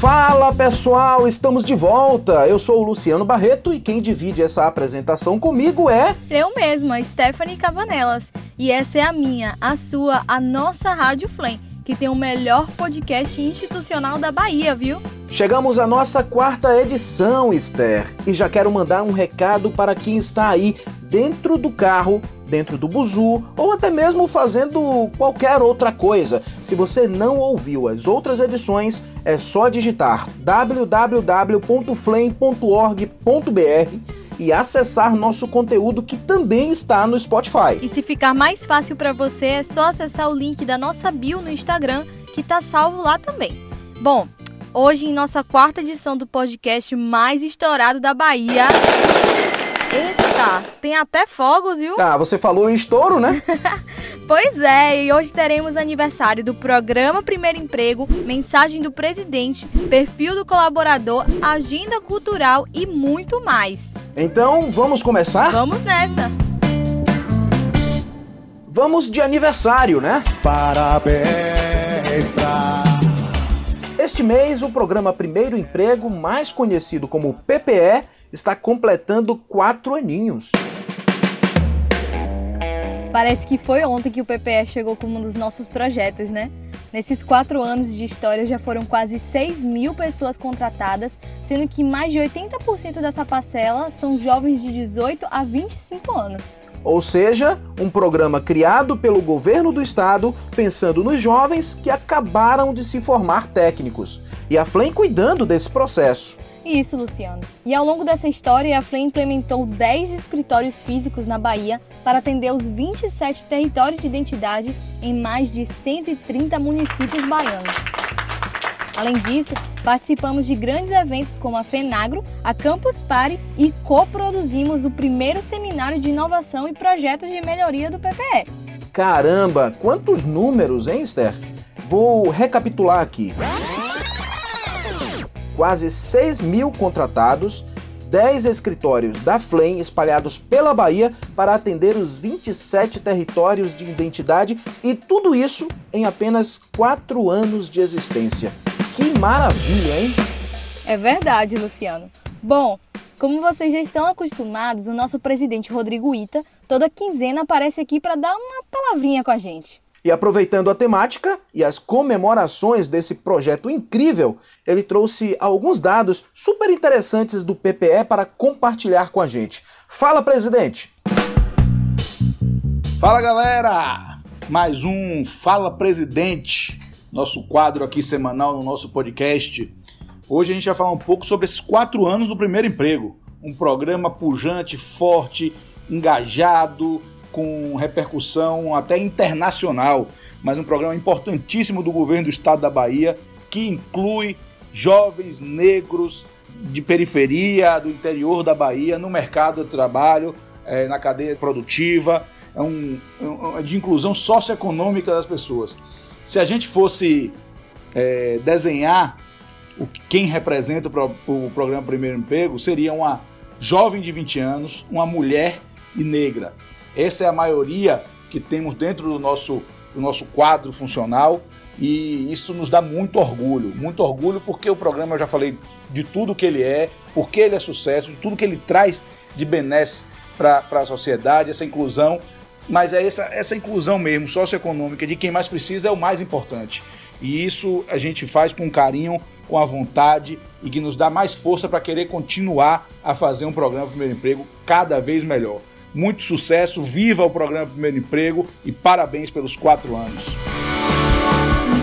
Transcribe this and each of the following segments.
Fala pessoal, estamos de volta. Eu sou o Luciano Barreto e quem divide essa apresentação comigo é. Eu mesma, Stephanie Cavanelas. E essa é a minha, a sua, a nossa Rádio Flame, que tem o melhor podcast institucional da Bahia, viu? Chegamos à nossa quarta edição, Esther, e já quero mandar um recado para quem está aí dentro do carro dentro do buzu ou até mesmo fazendo qualquer outra coisa. Se você não ouviu as outras edições, é só digitar www.flame.org.br e acessar nosso conteúdo que também está no Spotify. E se ficar mais fácil para você, é só acessar o link da nossa bio no Instagram, que está salvo lá também. Bom, hoje em nossa quarta edição do podcast mais estourado da Bahia, Eita, tem até fogos, viu? Ah, você falou em estouro, né? pois é, e hoje teremos aniversário do programa Primeiro Emprego, mensagem do presidente, perfil do colaborador, agenda cultural e muito mais. Então, vamos começar? Vamos nessa. Vamos de aniversário, né? Parabéns pra... Este mês, o programa Primeiro Emprego, mais conhecido como PPE, está completando quatro aninhos. Parece que foi ontem que o PPE chegou como um dos nossos projetos, né? Nesses quatro anos de história já foram quase 6 mil pessoas contratadas, sendo que mais de 80% dessa parcela são jovens de 18 a 25 anos. Ou seja, um programa criado pelo governo do estado pensando nos jovens que acabaram de se formar técnicos. E a FLEM cuidando desse processo. Isso, Luciano. E ao longo dessa história, a FLE implementou 10 escritórios físicos na Bahia para atender os 27 territórios de identidade em mais de 130 municípios baianos. Além disso, participamos de grandes eventos como a FENAGRO, a Campus Party e coproduzimos o primeiro seminário de inovação e projetos de melhoria do PPE. Caramba, quantos números, hein, Esther? Vou recapitular aqui quase 6 mil contratados, 10 escritórios da FLEM espalhados pela Bahia para atender os 27 territórios de identidade e tudo isso em apenas 4 anos de existência. Que maravilha, hein? É verdade, Luciano. Bom, como vocês já estão acostumados, o nosso presidente Rodrigo Ita toda quinzena aparece aqui para dar uma palavrinha com a gente. E aproveitando a temática e as comemorações desse projeto incrível, ele trouxe alguns dados super interessantes do PPE para compartilhar com a gente. Fala, presidente! Fala, galera! Mais um Fala Presidente, nosso quadro aqui semanal no nosso podcast. Hoje a gente vai falar um pouco sobre esses quatro anos do primeiro emprego. Um programa pujante, forte, engajado, com repercussão até internacional, mas um programa importantíssimo do governo do estado da Bahia que inclui jovens negros de periferia, do interior da Bahia, no mercado de trabalho, é, na cadeia produtiva, é um, é de inclusão socioeconômica das pessoas. Se a gente fosse é, desenhar o, quem representa o programa Primeiro Emprego, seria uma jovem de 20 anos, uma mulher e negra. Essa é a maioria que temos dentro do nosso, do nosso quadro funcional e isso nos dá muito orgulho. Muito orgulho porque o programa, eu já falei de tudo que ele é, porque ele é sucesso, de tudo que ele traz de benesse para a sociedade, essa inclusão. Mas é essa, essa inclusão mesmo, socioeconômica, de quem mais precisa é o mais importante. E isso a gente faz com carinho, com a vontade e que nos dá mais força para querer continuar a fazer um programa Primeiro Emprego cada vez melhor. Muito sucesso, viva o programa Primeiro Emprego e parabéns pelos quatro anos.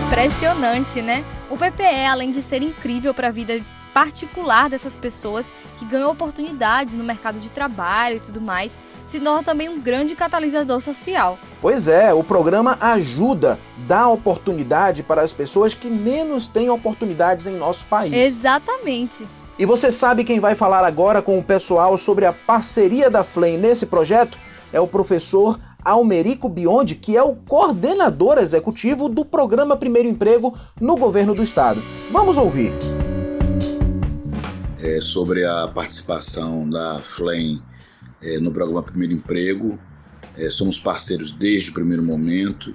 Impressionante, né? O PPE, além de ser incrível para a vida particular dessas pessoas que ganham oportunidades no mercado de trabalho e tudo mais, se torna também um grande catalisador social. Pois é, o programa ajuda, dá oportunidade para as pessoas que menos têm oportunidades em nosso país. Exatamente. E você sabe quem vai falar agora com o pessoal sobre a parceria da FLEM nesse projeto? É o professor Almerico Biondi, que é o coordenador executivo do programa Primeiro Emprego no governo do estado. Vamos ouvir. É sobre a participação da FLEM é, no programa Primeiro Emprego. É, somos parceiros desde o primeiro momento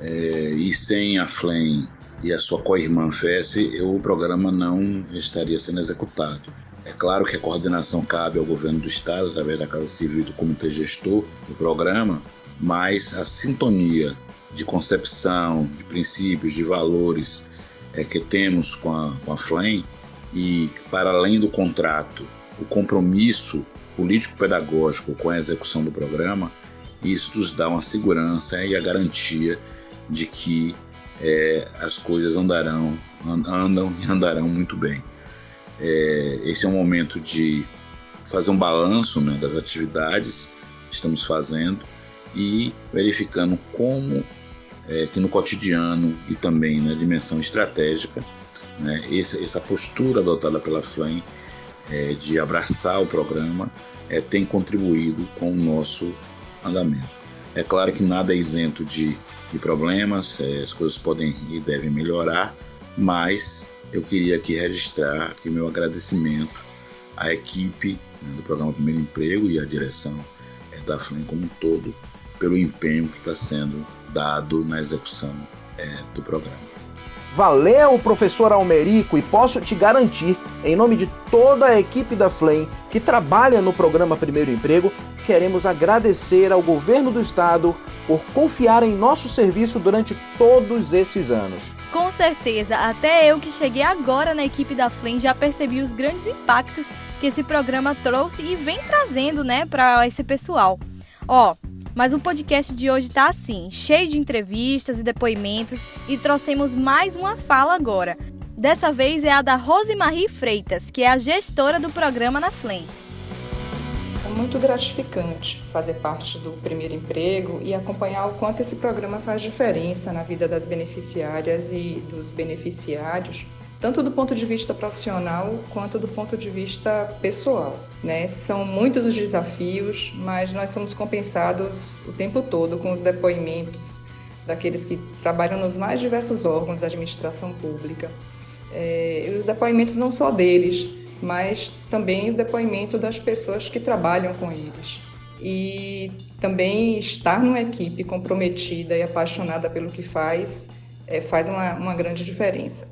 é, e sem a FLEM e a sua co-irmã FES, o programa não estaria sendo executado. É claro que a coordenação cabe ao governo do estado, através da Casa Civil e do Comitê Gestor do programa, mas a sintonia de concepção, de princípios, de valores é, que temos com a, com a FLEM e, para além do contrato, o compromisso político-pedagógico com a execução do programa, isso nos dá uma segurança e a garantia de que é, as coisas andarão, andam e andarão muito bem. É, esse é um momento de fazer um balanço né, das atividades que estamos fazendo e verificando como é, que no cotidiano e também na dimensão estratégica, né, essa, essa, postura adotada pela FLAM é, de abraçar o programa é, tem contribuído com o nosso andamento. É claro que nada é isento de, de problemas, é, as coisas podem e devem melhorar, mas eu queria aqui registrar aqui meu agradecimento à equipe né, do programa Primeiro Emprego e à direção é, da FLEM como um todo pelo empenho que está sendo dado na execução é, do programa. Valeu, professor Almerico, e posso te garantir, em nome de toda a equipe da FLEM que trabalha no programa Primeiro Emprego, queremos agradecer ao governo do estado por confiar em nosso serviço durante todos esses anos. Com certeza, até eu que cheguei agora na equipe da FLEM já percebi os grandes impactos que esse programa trouxe e vem trazendo, né, para esse pessoal. Ó, mas o podcast de hoje tá assim, cheio de entrevistas e depoimentos e trouxemos mais uma fala agora. Dessa vez é a da Rosemarie Freitas, que é a gestora do programa na FLEM. É muito gratificante fazer parte do primeiro emprego e acompanhar o quanto esse programa faz diferença na vida das beneficiárias e dos beneficiários tanto do ponto de vista profissional quanto do ponto de vista pessoal. Né? São muitos os desafios, mas nós somos compensados o tempo todo com os depoimentos daqueles que trabalham nos mais diversos órgãos da administração pública. É, os depoimentos não só deles, mas também o depoimento das pessoas que trabalham com eles. E também estar numa equipe comprometida e apaixonada pelo que faz é, faz uma, uma grande diferença.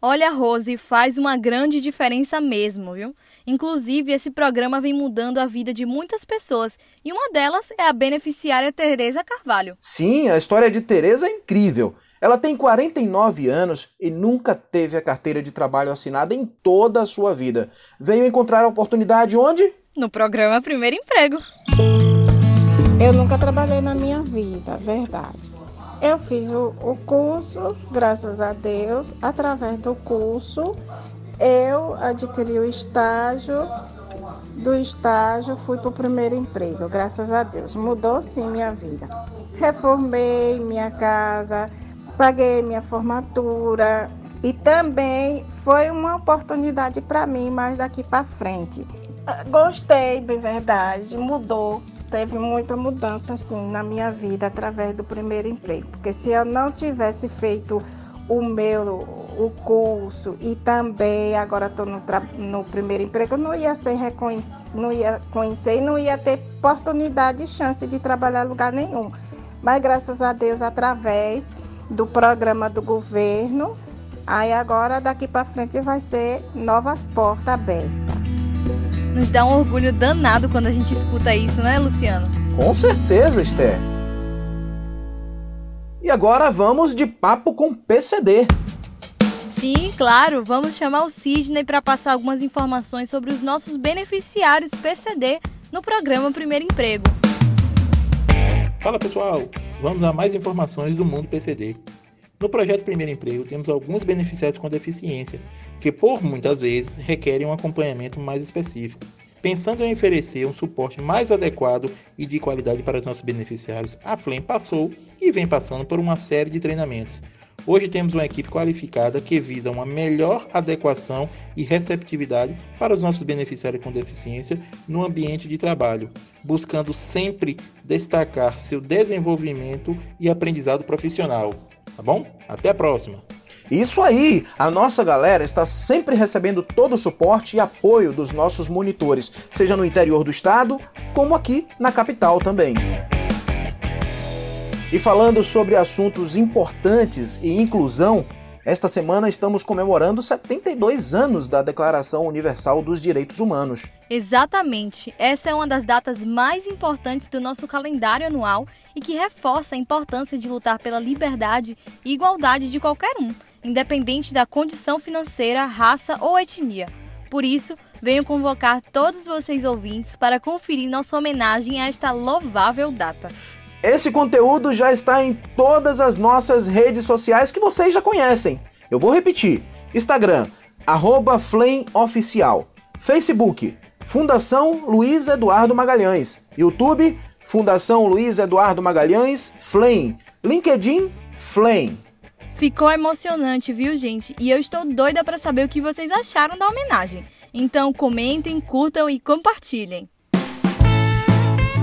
Olha, Rose, faz uma grande diferença mesmo, viu? Inclusive, esse programa vem mudando a vida de muitas pessoas e uma delas é a beneficiária Tereza Carvalho. Sim, a história de Tereza é incrível. Ela tem 49 anos e nunca teve a carteira de trabalho assinada em toda a sua vida. Veio encontrar a oportunidade onde? No programa Primeiro Emprego. Eu nunca trabalhei na minha vida, verdade. Eu fiz o, o curso, graças a Deus. Através do curso, eu adquiri o estágio. Do estágio, fui para o primeiro emprego, graças a Deus. Mudou sim minha vida. Reformei minha casa, paguei minha formatura e também foi uma oportunidade para mim mais daqui para frente. Gostei, bem verdade, mudou teve muita mudança assim na minha vida através do primeiro emprego, porque se eu não tivesse feito o meu o curso e também agora estou no, no primeiro emprego, não ia ser reconhecido, não ia conhecer não ia ter oportunidade e chance de trabalhar em lugar nenhum. Mas graças a Deus, através do programa do governo, aí agora daqui para frente vai ser novas portas abertas. Nos dá um orgulho danado quando a gente escuta isso, né, Luciano? Com certeza, Esther. E agora vamos de papo com PCD. Sim, claro, vamos chamar o Sidney para passar algumas informações sobre os nossos beneficiários PCD no programa Primeiro Emprego. Fala pessoal, vamos a mais informações do mundo PCD. No projeto Primeiro Emprego, temos alguns beneficiários com deficiência, que por muitas vezes requerem um acompanhamento mais específico. Pensando em oferecer um suporte mais adequado e de qualidade para os nossos beneficiários, a FLEM passou e vem passando por uma série de treinamentos. Hoje temos uma equipe qualificada que visa uma melhor adequação e receptividade para os nossos beneficiários com deficiência no ambiente de trabalho, buscando sempre destacar seu desenvolvimento e aprendizado profissional tá bom? Até a próxima! Isso aí! A nossa galera está sempre recebendo todo o suporte e apoio dos nossos monitores, seja no interior do estado, como aqui na capital também. E falando sobre assuntos importantes e inclusão, esta semana estamos comemorando 72 anos da Declaração Universal dos Direitos Humanos. Exatamente. Essa é uma das datas mais importantes do nosso calendário anual e que reforça a importância de lutar pela liberdade e igualdade de qualquer um, independente da condição financeira, raça ou etnia. Por isso, venho convocar todos vocês ouvintes para conferir nossa homenagem a esta louvável data. Esse conteúdo já está em todas as nossas redes sociais que vocês já conhecem. Eu vou repetir: Instagram, arroba. Facebook, Fundação Luiz Eduardo Magalhães. YouTube, Fundação Luiz Eduardo Magalhães, Flame. LinkedIn, Flame. Ficou emocionante, viu, gente? E eu estou doida para saber o que vocês acharam da homenagem. Então comentem, curtam e compartilhem.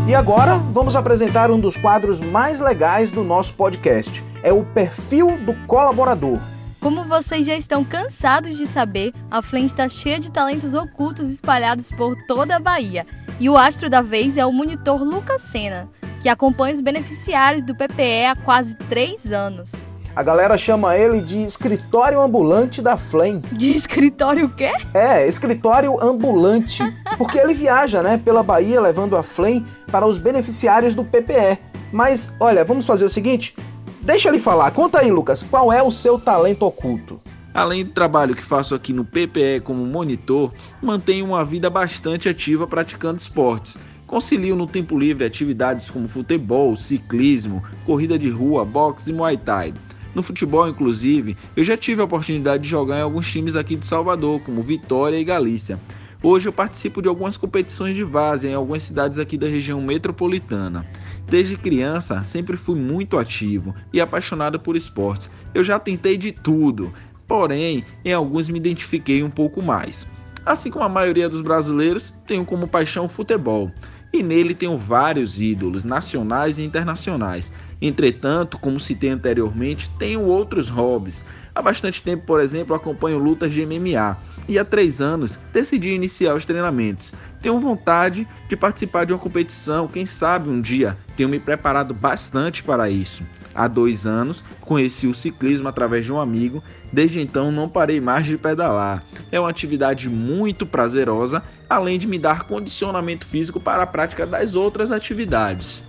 E agora vamos apresentar um dos quadros mais legais do nosso podcast. É o perfil do colaborador. Como vocês já estão cansados de saber, a Flame está cheia de talentos ocultos espalhados por toda a Bahia. E o astro da vez é o monitor Lucas Sena, que acompanha os beneficiários do PPE há quase três anos. A galera chama ele de escritório ambulante da Flame. De escritório o quê? É, escritório ambulante. Porque ele viaja, né, pela Bahia levando a Flame para os beneficiários do PPE. Mas, olha, vamos fazer o seguinte: deixa ele falar. Conta aí, Lucas, qual é o seu talento oculto? Além do trabalho que faço aqui no PPE como monitor, mantenho uma vida bastante ativa praticando esportes. Concilio no tempo livre atividades como futebol, ciclismo, corrida de rua, boxe e muay thai. No futebol, inclusive, eu já tive a oportunidade de jogar em alguns times aqui de Salvador, como Vitória e Galícia. Hoje eu participo de algumas competições de várzea em algumas cidades aqui da região metropolitana. Desde criança, sempre fui muito ativo e apaixonado por esportes. Eu já tentei de tudo, porém, em alguns me identifiquei um pouco mais. Assim como a maioria dos brasileiros, tenho como paixão o futebol. E nele tenho vários ídolos, nacionais e internacionais. Entretanto, como citei anteriormente, tenho outros hobbies. Há bastante tempo, por exemplo, acompanho lutas de MMA e há três anos decidi iniciar os treinamentos. Tenho vontade de participar de uma competição, quem sabe um dia. Tenho me preparado bastante para isso. Há dois anos conheci o ciclismo através de um amigo, desde então não parei mais de pedalar. É uma atividade muito prazerosa, além de me dar condicionamento físico para a prática das outras atividades.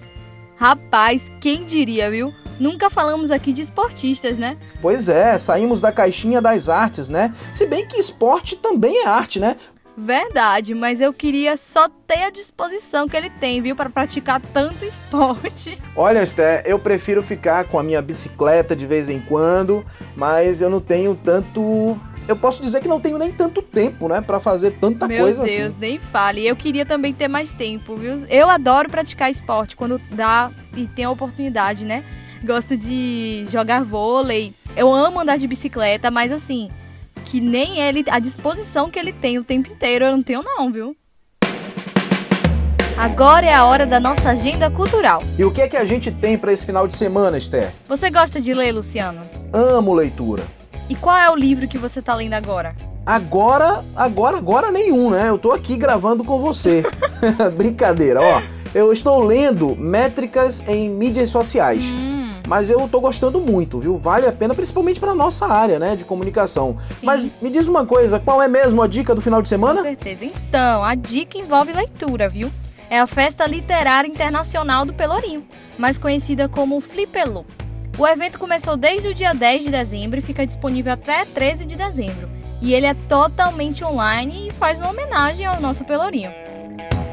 Rapaz, quem diria, viu? Nunca falamos aqui de esportistas, né? Pois é, saímos da caixinha das artes, né? Se bem que esporte também é arte, né? Verdade, mas eu queria só ter a disposição que ele tem, viu, para praticar tanto esporte. Olha, Esté, eu prefiro ficar com a minha bicicleta de vez em quando, mas eu não tenho tanto eu posso dizer que não tenho nem tanto tempo, né, para fazer tanta Meu coisa Deus, assim. Meu Deus, nem fale. Eu queria também ter mais tempo, viu? Eu adoro praticar esporte quando dá e tem a oportunidade, né? Gosto de jogar vôlei. Eu amo andar de bicicleta, mas assim, que nem ele, a disposição que ele tem o tempo inteiro, eu não tenho não, viu? Agora é a hora da nossa agenda cultural. E o que é que a gente tem para esse final de semana, Esther? Você gosta de ler, Luciano? Amo leitura. E qual é o livro que você tá lendo agora? Agora, agora, agora nenhum, né? Eu tô aqui gravando com você. Brincadeira, ó. Eu estou lendo Métricas em Mídias Sociais. Hum. Mas eu tô gostando muito, viu? Vale a pena, principalmente para nossa área, né, de comunicação. Sim. Mas me diz uma coisa, qual é mesmo a dica do final de semana? Com certeza. Então, a dica envolve leitura, viu? É a Festa Literária Internacional do Pelourinho, mais conhecida como Flipelô. O evento começou desde o dia 10 de dezembro e fica disponível até 13 de dezembro. E ele é totalmente online e faz uma homenagem ao nosso Pelourinho.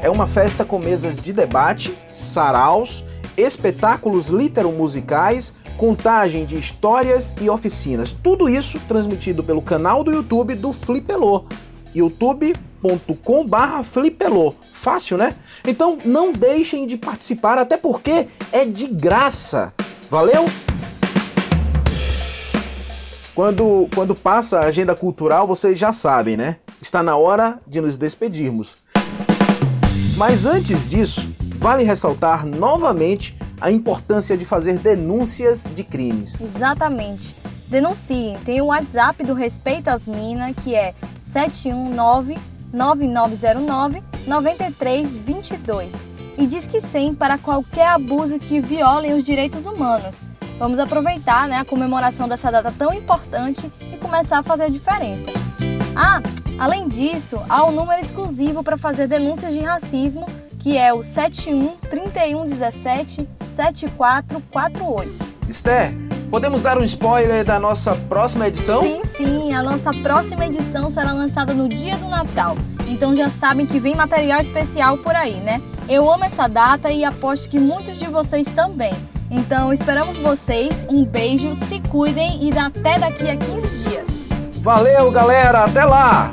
É uma festa com mesas de debate, saraus, espetáculos literomusicais, contagem de histórias e oficinas. Tudo isso transmitido pelo canal do YouTube do Flipelô. youtube.com flipelô. Fácil, né? Então não deixem de participar, até porque é de graça. Valeu? Quando, quando passa a agenda cultural, vocês já sabem, né? Está na hora de nos despedirmos. Mas antes disso, vale ressaltar novamente a importância de fazer denúncias de crimes. Exatamente. Denunciem. Tem o WhatsApp do Respeito às Minas, que é 719 9909 9322. e diz que sim para qualquer abuso que violem os direitos humanos. Vamos aproveitar né, a comemoração dessa data tão importante e começar a fazer a diferença. Ah, além disso, há um número exclusivo para fazer denúncias de racismo, que é o 71 3117 7448. Esther, podemos dar um spoiler da nossa próxima edição? Sim, sim, a nossa próxima edição será lançada no dia do Natal. Então já sabem que vem material especial por aí, né? Eu amo essa data e aposto que muitos de vocês também. Então esperamos vocês, um beijo, se cuidem e até daqui a 15 dias. Valeu, galera, até lá!